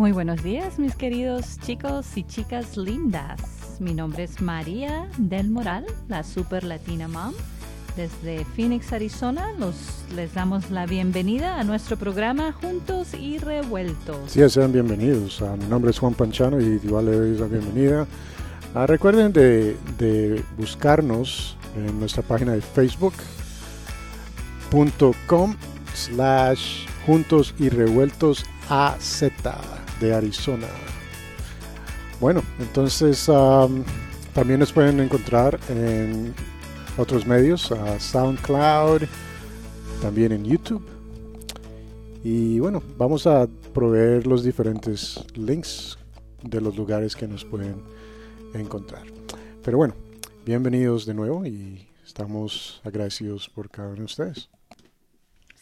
Muy buenos días, mis queridos chicos y chicas lindas. Mi nombre es María del Moral, la Super Latina Mom. Desde Phoenix, Arizona, los, les damos la bienvenida a nuestro programa Juntos y Revueltos. Sí, sean bienvenidos. Ah, mi nombre es Juan Panchano y igual le doy la bienvenida. Ah, recuerden de, de, buscarnos en nuestra página de facebook.com slash juntos y revueltos AZ de Arizona. Bueno, entonces también nos pueden encontrar en otros medios, SoundCloud, también en YouTube. Y bueno, vamos a proveer los diferentes links de los lugares que nos pueden encontrar. Pero bueno, bienvenidos de nuevo y estamos agradecidos por cada uno de ustedes.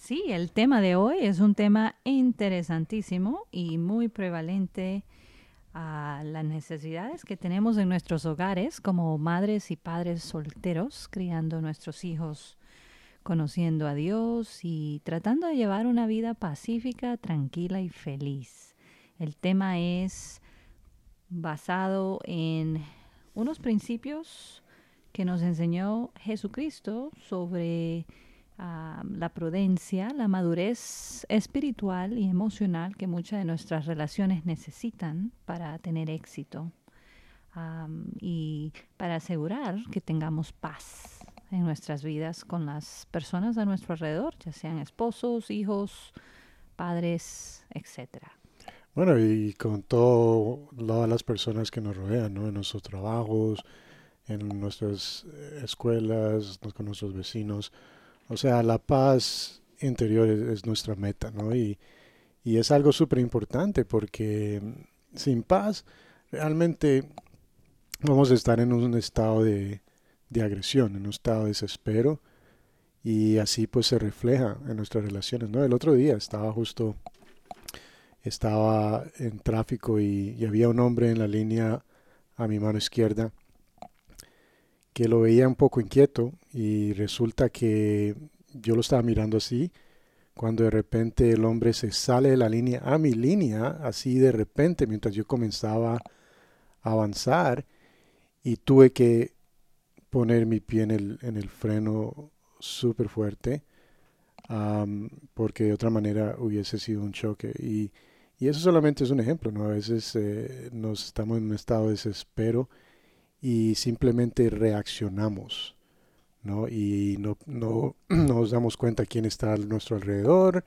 Sí, el tema de hoy es un tema interesantísimo y muy prevalente a las necesidades que tenemos en nuestros hogares como madres y padres solteros, criando nuestros hijos, conociendo a Dios y tratando de llevar una vida pacífica, tranquila y feliz. El tema es basado en unos principios que nos enseñó Jesucristo sobre la prudencia, la madurez espiritual y emocional que muchas de nuestras relaciones necesitan para tener éxito y para asegurar que tengamos paz en nuestras vidas con las personas a nuestro alrededor, ya sean esposos, hijos, padres, etcétera. Bueno, y con todas las personas que nos rodean, ¿no? En nuestros trabajos, en nuestras escuelas, con nuestros vecinos. O sea, la paz interior es, nuestra meta, ¿no? Y, es algo súper importante porque sin paz realmente vamos a estar en un estado de, agresión, en un estado de desespero y así pues se refleja en nuestras relaciones, ¿no? El otro día estaba justo, estaba en tráfico y, y había un hombre en la línea a mi mano izquierda que lo veía un poco inquieto y resulta que yo lo estaba mirando así, cuando de repente el hombre se sale de la línea a mi línea, así de repente, mientras yo comenzaba a avanzar y tuve que poner mi pie en el, en el freno súper fuerte, porque de otra manera hubiese sido un choque. Y, y, eso solamente es un ejemplo, ¿no? A veces eh, nos estamos en un estado de desespero y simplemente reaccionamos, ¿no? Y no, no, nos damos cuenta quién está a nuestro alrededor,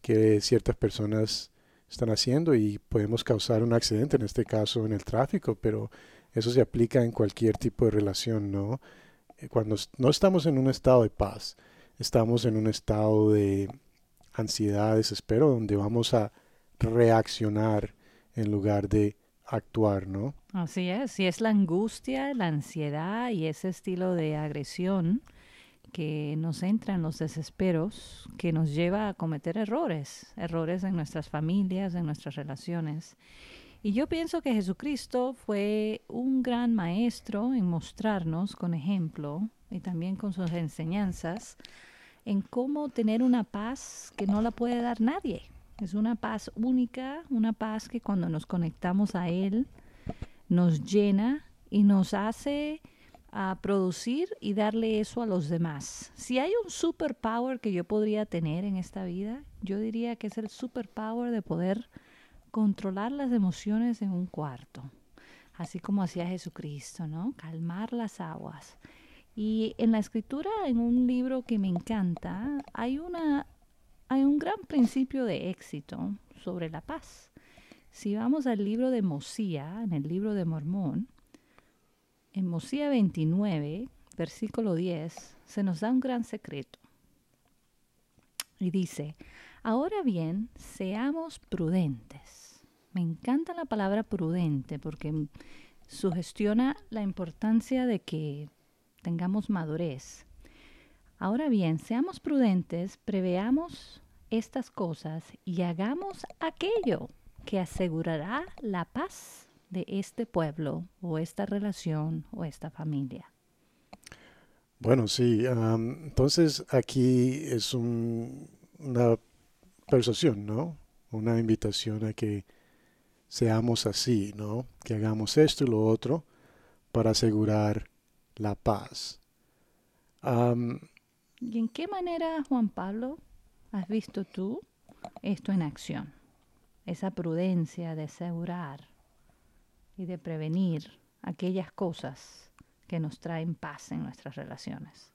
que ciertas personas están haciendo y podemos causar un accidente, en este caso en el tráfico, pero eso se aplica en cualquier tipo de relación, ¿no? Eh, cuando no estamos en un estado de paz, estamos en un estado de ansiedad, desespero, donde vamos a reaccionar en lugar de actuar, ¿no? Así es, y es la angustia, la ansiedad y ese estilo de agresión que nos entra en los desesperos, que nos lleva a cometer errores, errores en nuestras familias, en nuestras relaciones. Y yo pienso que Jesucristo fue un gran maestro en mostrarnos con ejemplo y también con sus enseñanzas en cómo tener una paz que no la puede dar nadie. Es una paz única, una paz que cuando nos conectamos a Él nos llena y nos hace a producir y darle eso a los demás. Si hay un superpower que yo podría tener en esta vida, yo diría que es el superpower de poder controlar las emociones en un cuarto, así como hacía Jesucristo, ¿no? Calmar las aguas. Y en la escritura, en un libro que me encanta, hay una hay un gran principio de éxito sobre la paz. Si vamos al libro de Mosía, en el libro de Mormón, en Mosía 29, versículo 10, se nos da un gran secreto. Y dice, ahora bien, seamos prudentes. Me encanta la palabra prudente porque sugestiona la importancia de que tengamos madurez. Ahora bien, seamos prudentes, preveamos estas cosas y hagamos aquello que asegurará la paz de este pueblo o esta relación o esta familia. Bueno, sí, entonces aquí es una persuasión, ¿no? Una invitación a que seamos así, ¿no? Que hagamos esto y lo otro para asegurar la paz. ¿Y en qué manera, Juan Pablo, has visto tú esto en acción? Esa prudencia de asegurar y de prevenir aquellas cosas que nos traen paz en nuestras relaciones.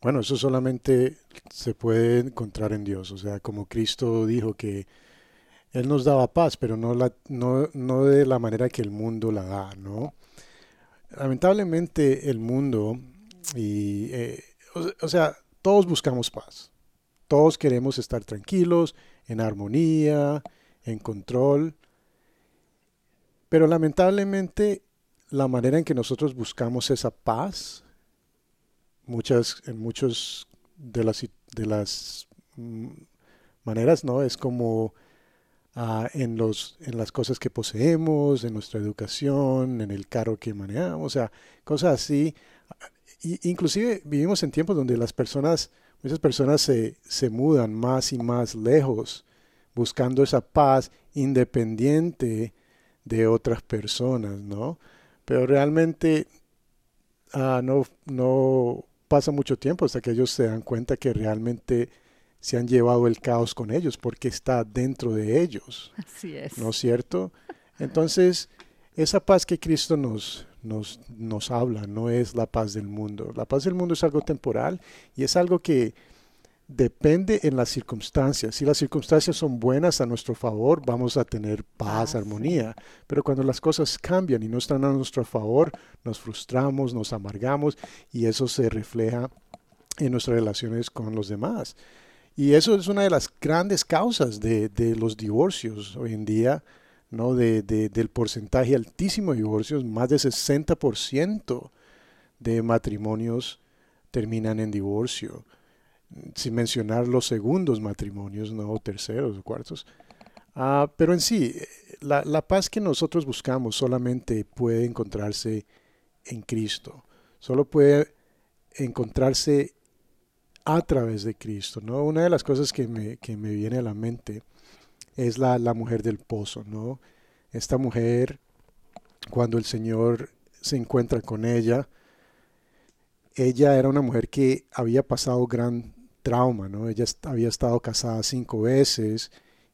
Bueno, eso solamente se puede encontrar en Dios. O sea, como Cristo dijo que Él nos daba paz, pero no, la, no, no de la manera que el mundo la da, ¿no? Lamentablemente el mundo, y, eh, o sea, todos buscamos paz. Todos queremos estar tranquilos, en armonía, en control. Pero lamentablemente la manera en que nosotros buscamos esa paz muchas, en muchos de las, de las mm, maneras, ¿no? Es como ah, en, los, en las cosas que poseemos, en nuestra educación, en el carro que manejamos, o sea, cosas así. Y, inclusive vivimos en tiempos donde las personas, muchas personas se, se mudan más y más lejos, buscando esa paz independiente de otras personas, ¿no? Pero realmente ah, no, no pasa mucho tiempo hasta que ellos se dan cuenta que realmente se han llevado el caos con ellos porque está dentro de ellos. Así es. ¿No es cierto? Entonces, esa paz que Cristo nos, nos, nos habla no es la paz del mundo. La paz del mundo es algo temporal y es algo que depende en las circunstancias. Si las circunstancias son buenas a nuestro favor, vamos a tener paz, armonía. Pero cuando las cosas cambian y no están a nuestro favor, nos frustramos, nos amargamos y eso se refleja en nuestras relaciones con los demás. Y eso es una de las grandes causas de, los divorcios hoy en día, ¿no? De, del porcentaje altísimo de divorcios, más de 60% de matrimonios terminan en divorcio sin mencionar los segundos matrimonios, no terceros o cuartos. Ah, pero en sí, la, la, paz que nosotros buscamos solamente puede encontrarse en Cristo, solo puede encontrarse a través de Cristo. ¿no? Una de las cosas que me, que me viene a la mente es la, la mujer del pozo. ¿no? Esta mujer, cuando el Señor se encuentra con ella, ella era una mujer que había pasado gran trauma, ¿no? Ella había estado casada cinco veces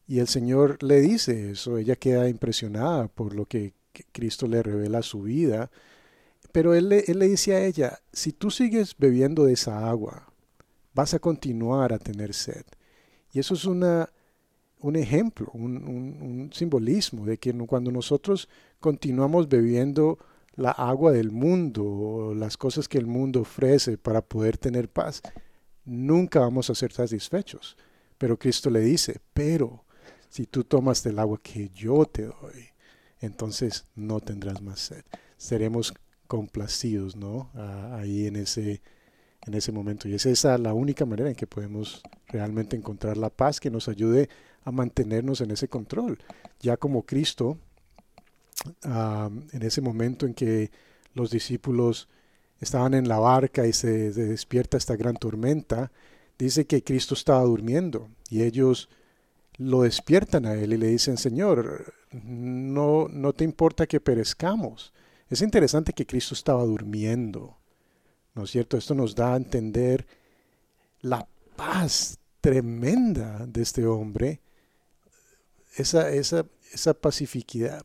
y el Señor le dice eso, ella queda impresionada por lo que Cristo le revela su vida, pero él, él le dice a ella, si tú sigues bebiendo de esa agua, vas a continuar a tener sed. Y eso es una, un ejemplo, un, simbolismo de que cuando nosotros continuamos bebiendo la agua del mundo, las cosas que el mundo ofrece para poder tener paz, nunca vamos a ser satisfechos. Pero Cristo le dice, pero si tú tomas del agua que yo te doy, entonces no tendrás más sed. Seremos complacidos, ¿no? ahí en ese, en ese momento. Y es esa la única manera en que podemos realmente encontrar la paz que nos ayude a mantenernos en ese control. Ya como Cristo, en ese momento en que los discípulos estaban en la barca y se, despierta esta gran tormenta, dice que Cristo estaba durmiendo y ellos lo despiertan a él y le dicen, Señor, no, no te importa que perezcamos. Es interesante que Cristo estaba durmiendo, ¿no es cierto? Esto nos da a entender la paz tremenda de este hombre, esa, esa, esa pacificidad,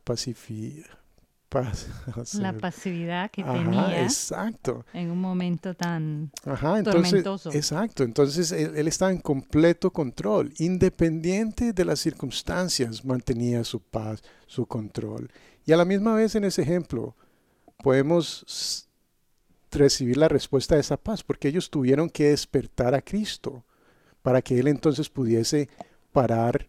la pasividad que tenía exacto. en un momento tan tormentoso. Exacto, entonces él, él, estaba en completo control, independiente de las circunstancias, mantenía su paz, su control. Y a la misma vez en ese ejemplo podemos recibir la respuesta de esa paz, porque ellos tuvieron que despertar a Cristo para que él entonces pudiese parar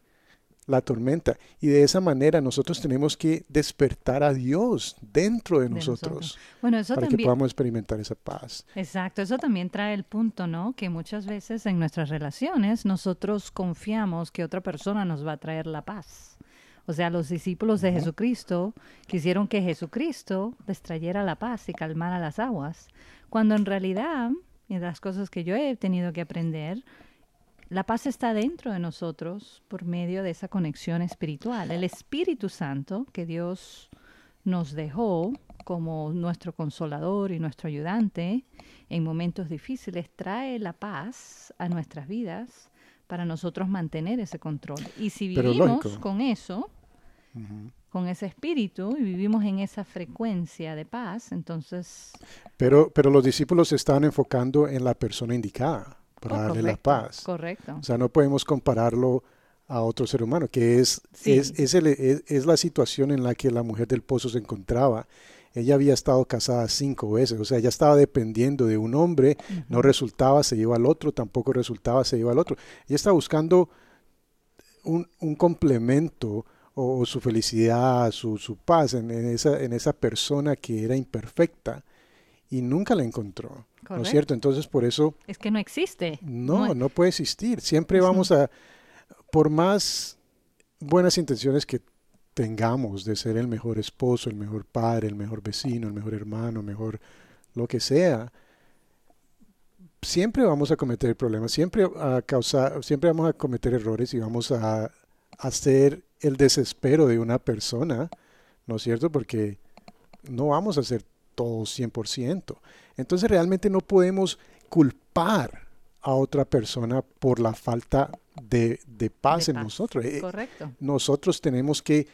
la tormenta. Y de esa manera nosotros tenemos que despertar a Dios dentro de, nosotros, Bueno, eso para que podamos experimentar esa paz. Exacto, eso también trae el punto, ¿no? Que muchas veces en nuestras relaciones nosotros confiamos que otra persona nos va a traer la paz. O sea, los discípulos de Jesucristo quisieron que Jesucristo les trayera la paz y calmara las aguas, cuando en realidad, y las cosas que yo he tenido que aprender, la paz está dentro de nosotros por medio de esa conexión espiritual. El Espíritu Santo que Dios nos dejó como nuestro consolador y nuestro ayudante en momentos difíciles trae la paz a nuestras vidas para nosotros mantener ese control. Y si vivimos con eso, con ese espíritu y vivimos en esa frecuencia de paz, entonces... Pero, pero los discípulos se estaban enfocando en la persona indicada para oh, darle la paz. Correcto. O sea, no podemos compararlo a otro ser humano, que es, es, es, el, es, la situación en la que la mujer del pozo se encontraba. Ella había estado casada cinco veces, o sea, ella estaba dependiendo de un hombre, no resultaba, se iba al otro, tampoco resultaba, se iba al otro. Ella estaba buscando un, un complemento o, su felicidad, su, su paz en, esa, en esa persona que era imperfecta y nunca la encontró. ¿No es cierto? Entonces por eso... Es que no existe. No, no, puede existir. Siempre vamos a, por más buenas intenciones que tengamos de ser el mejor esposo, el mejor padre, el mejor vecino, el mejor hermano, mejor lo que sea, siempre vamos a cometer problemas, siempre a causar, siempre vamos a cometer errores y vamos a hacer el desespero de una persona, ¿no es cierto? Porque no vamos a hacer todo 100%. Entonces realmente no podemos culpar a otra persona por la falta de, paz en nosotros. Eh, correcto. Nosotros tenemos que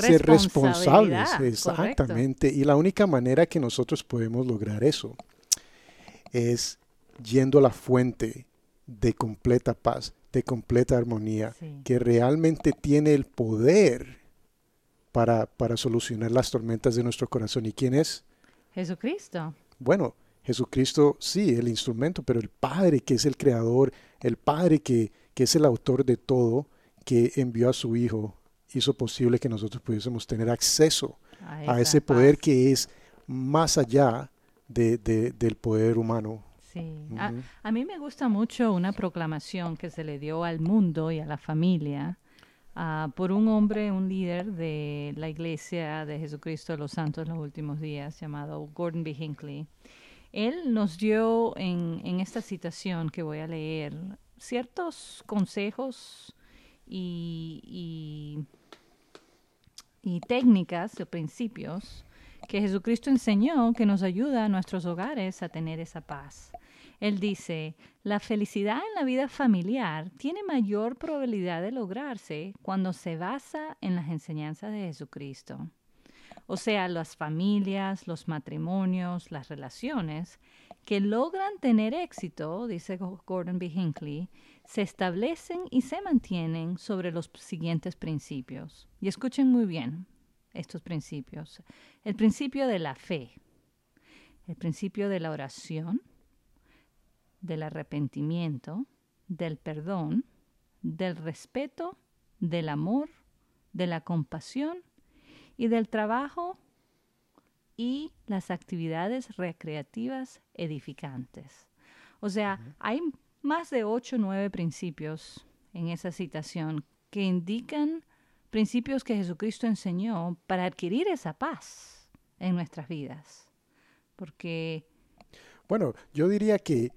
ser responsables. Exactamente. Y la única manera que nosotros podemos lograr eso es yendo a la fuente de completa paz, de completa armonía, que realmente tiene el poder para, para solucionar las tormentas de nuestro corazón. ¿Y quién es? Jesucristo. Bueno, Jesucristo sí, el instrumento, pero el Padre que es el creador, el Padre que, que es el autor de todo, que envió a su Hijo, hizo posible que nosotros pudiésemos tener acceso a, ese poder que es más allá de, del poder humano. Sí, a, mí me gusta mucho una proclamación que se le dio al mundo y a la familia ah, por un hombre, un líder de la Iglesia de Jesucristo de los Santos en los últimos días, llamado Gordon B. Hinckley. Él nos dio en, esta citación que voy a leer ciertos consejos y técnicas o principios que Jesucristo enseñó que nos ayuda a nuestros hogares a tener esa paz. Él dice, la felicidad en la vida familiar tiene mayor probabilidad de lograrse cuando se basa en las enseñanzas de Jesucristo. O sea, las familias, los matrimonios, las relaciones que logran tener éxito, dice Gordon B. Hinckley, se establecen y se mantienen sobre los siguientes principios. Y escuchen muy bien estos principios. El principio de la fe, el principio de la oración, del arrepentimiento, del perdón, del respeto, del amor, de la compasión y del trabajo y las actividades recreativas edificantes. O sea, hay más de ocho o nueve principios en esa citación que indican principios que Jesucristo enseñó para adquirir esa paz en nuestras vidas. Porque... Bueno, yo diría que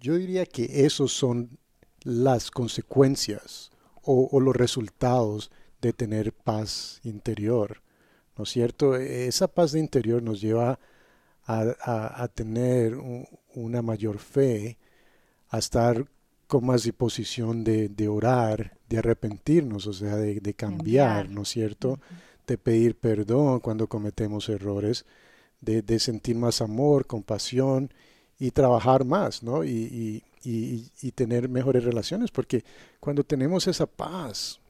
yo diría que esos son las consecuencias o, los resultados de tener paz interior. ¿No es cierto? Esa paz de interior nos lleva a, tener una mayor fe, a estar con más disposición de, orar, de arrepentirnos, o sea, de, cambiar, ¿no es cierto? De pedir perdón cuando cometemos errores, de, de sentir más amor, compasión y trabajar más, ¿no? Y, y, tener mejores relaciones, porque cuando tenemos esa paz,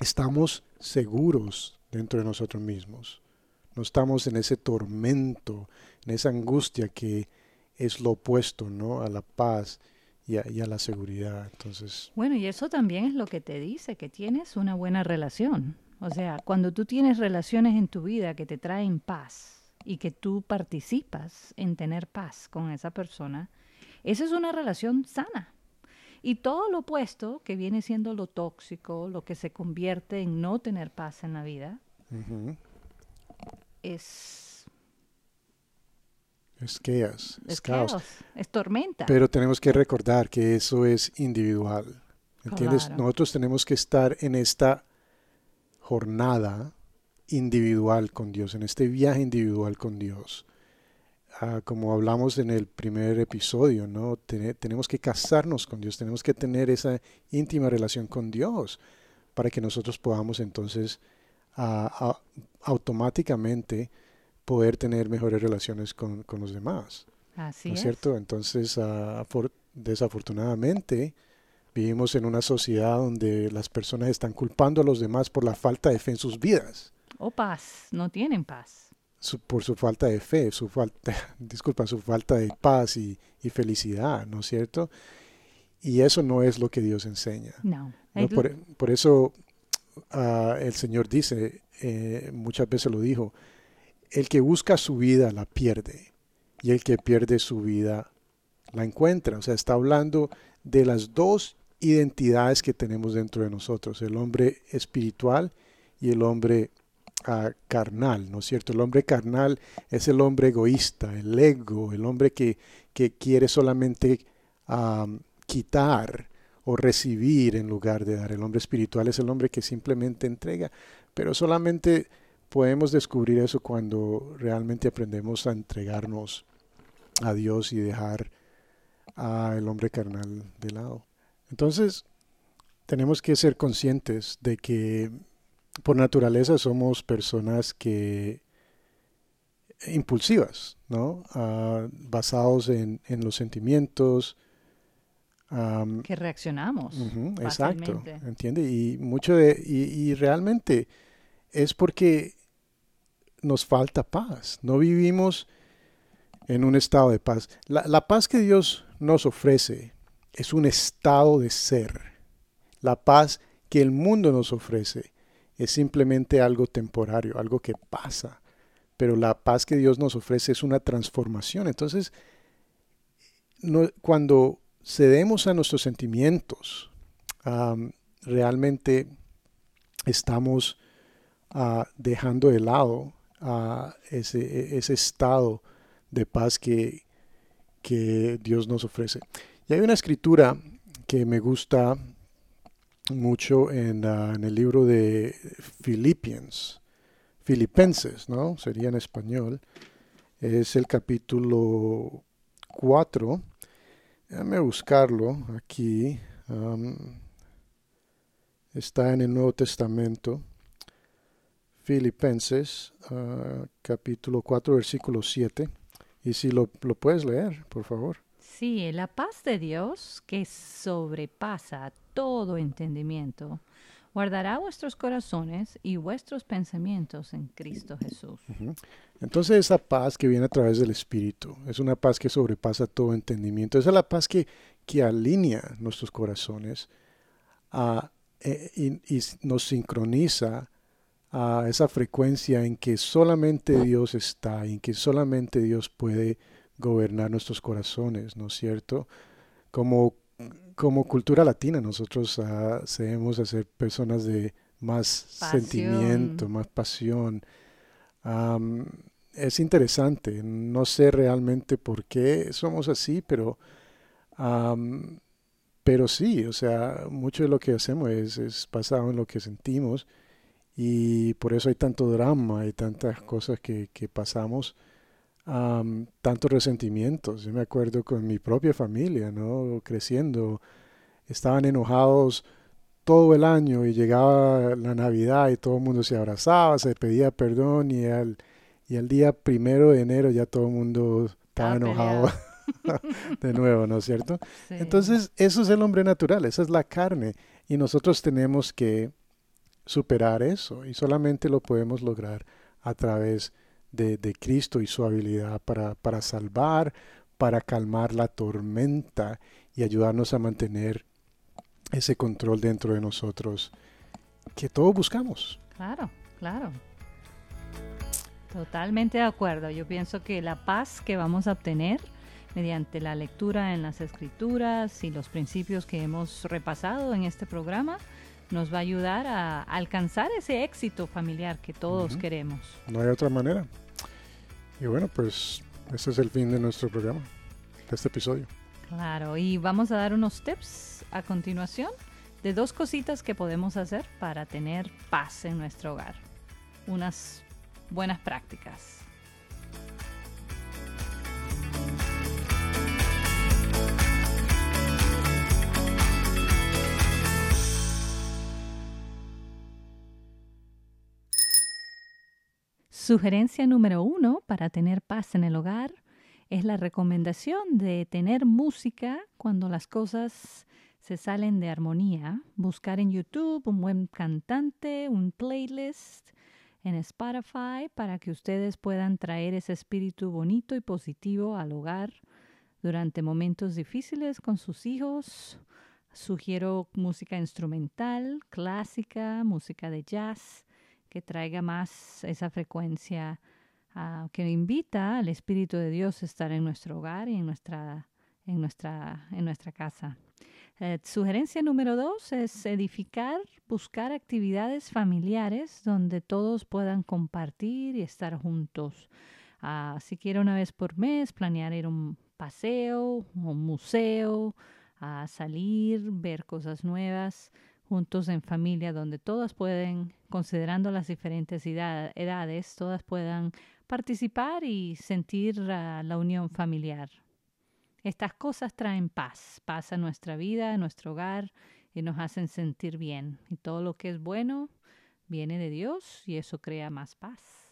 estamos seguros dentro de nosotros mismos. No estamos en ese tormento, en esa angustia que es lo opuesto, ¿no? A la paz y a, y a la seguridad. Entonces. Bueno, y eso también es lo que te dice que tienes una buena relación. O sea, cuando tú tienes relaciones en tu vida que te traen paz, y que tú participas en tener paz con esa persona, esa es una relación sana. Y todo lo opuesto, que viene siendo lo tóxico, lo que se convierte en no tener paz en la vida, es Es chaos. Es, caos. Es tormenta. Pero tenemos que recordar que eso es individual. ¿Entiendes? Nosotros tenemos que estar en esta jornada individual con Dios, en este viaje individual con Dios. Ah, como hablamos en el primer episodio, ¿no? tenemos que casarnos con Dios, tenemos que tener esa íntima relación con Dios para que nosotros podamos entonces ah, automáticamente poder tener mejores relaciones con, los demás. Así ¿No es cierto? Entonces, ah, desafortunadamente, vivimos en una sociedad donde las personas están culpando a los demás por la falta de fe en sus vidas. O paz, no tienen paz. por su falta de fe, su falta, disculpa, su falta de paz y, felicidad, ¿no es cierto? Y eso no es lo que Dios enseña. No. Por, eso ah, el Señor dice, eh, muchas veces lo dijo, el que busca su vida la pierde y el que pierde su vida la encuentra. O sea, está hablando de las dos identidades que tenemos dentro de nosotros, el hombre espiritual y el hombre carnal, ¿no es cierto? El hombre carnal es el hombre egoísta, el ego, el hombre que, que quiere solamente quitar o recibir en lugar de dar. El hombre espiritual es el hombre que simplemente entrega, pero solamente podemos descubrir eso cuando realmente aprendemos a entregarnos a Dios y dejar al hombre carnal de lado. Entonces, tenemos que ser conscientes de que por naturaleza somos personas que impulsivas, ¿no? Ah, basados en, los sentimientos. que reaccionamos. exacto, ¿entiende? Y mucho de, y realmente es porque nos falta paz. No vivimos en un estado de paz. La, paz que Dios nos ofrece es un estado de ser. La paz que el mundo nos ofrece es simplemente algo temporario, algo que pasa. Pero la paz que Dios nos ofrece es una transformación. Entonces, cuando cedemos a nuestros sentimientos, realmente estamos ah, dejando de lado a ese, ese estado de paz que Dios nos ofrece. Y hay una escritura que me gusta mucho en, el libro de Philippians, Filipenses, ¿no? Sería en español. Es el capítulo 4. Déjame buscarlo aquí. está en el Nuevo Testamento. Filipenses, ah, capítulo 4, versículo 7. Y si lo, lo, puedes leer, por favor. Sí, la paz de Dios, que sobrepasa todo entendimiento, guardará vuestros corazones y vuestros pensamientos en Cristo Jesús. Entonces esa paz que viene a través del Espíritu, es una paz que sobrepasa todo entendimiento, esa es la paz que, que alinea nuestros corazones eh, y, y nos sincroniza a esa frecuencia en que solamente Dios está, en que solamente Dios puede gobernar nuestros corazones, ¿no es cierto? Como, como cultura latina nosotros uh, debemos ser personas de más sentimiento, más pasión. es interesante, no sé realmente por qué somos así, pero, pero sí, o sea, mucho de lo que hacemos es, es basado en lo que sentimos y por eso hay tanto drama y tantas cosas que, que pasamos, tantos resentimientos. Yo me acuerdo con mi propia familia, ¿no? Creciendo, estaban enojados todo el año y llegaba la Navidad y todo el mundo se abrazaba, se pedía perdón y al, y al día primero de enero ya todo el mundo estaba enojado de nuevo, ¿no es cierto? Entonces, eso es el hombre natural, esa es la carne y nosotros tenemos que superar eso y solamente lo podemos lograr a través de, Cristo y su habilidad para, para salvar, para calmar la tormenta y ayudarnos a mantener ese control dentro de nosotros que todos buscamos. Claro, claro. Totalmente de acuerdo. Yo pienso que la paz que vamos a obtener mediante la lectura en las escrituras y los principios que hemos repasado en este programa nos va a ayudar a alcanzar ese éxito familiar que todos queremos. No hay otra manera. Y bueno, pues ese es el fin de nuestro programa, de este episodio. Claro, y vamos a dar unos tips a continuación de dos cositas que podemos hacer para tener paz en nuestro hogar. Unas buenas prácticas. Sugerencia número uno para tener paz en el hogar es la recomendación de tener música cuando las cosas se salen de armonía. Buscar en YouTube un buen cantante, un playlist en Spotify para que ustedes puedan traer ese espíritu bonito y positivo al hogar durante momentos difíciles con sus hijos. Sugiero música instrumental, clásica, música de jazz que traiga más esa frecuencia uh, que invita al Espíritu de Dios a estar en nuestro hogar y en nuestra, en nuestra, en nuestra casa. Eh, sugerencia número dos es edificar, buscar actividades familiares donde todos puedan compartir y estar juntos. Uh, si quiere una vez por mes, planear ir a un paseo, un museo, a salir, ver cosas nuevas juntos en familia, donde todas pueden, considerando las diferentes edades, todas puedan participar y sentir uh, la unión familiar. Estas cosas traen paz, paz a nuestra vida, a nuestro hogar y nos hacen sentir bien. Y todo lo que es bueno viene de Dios y eso crea más paz.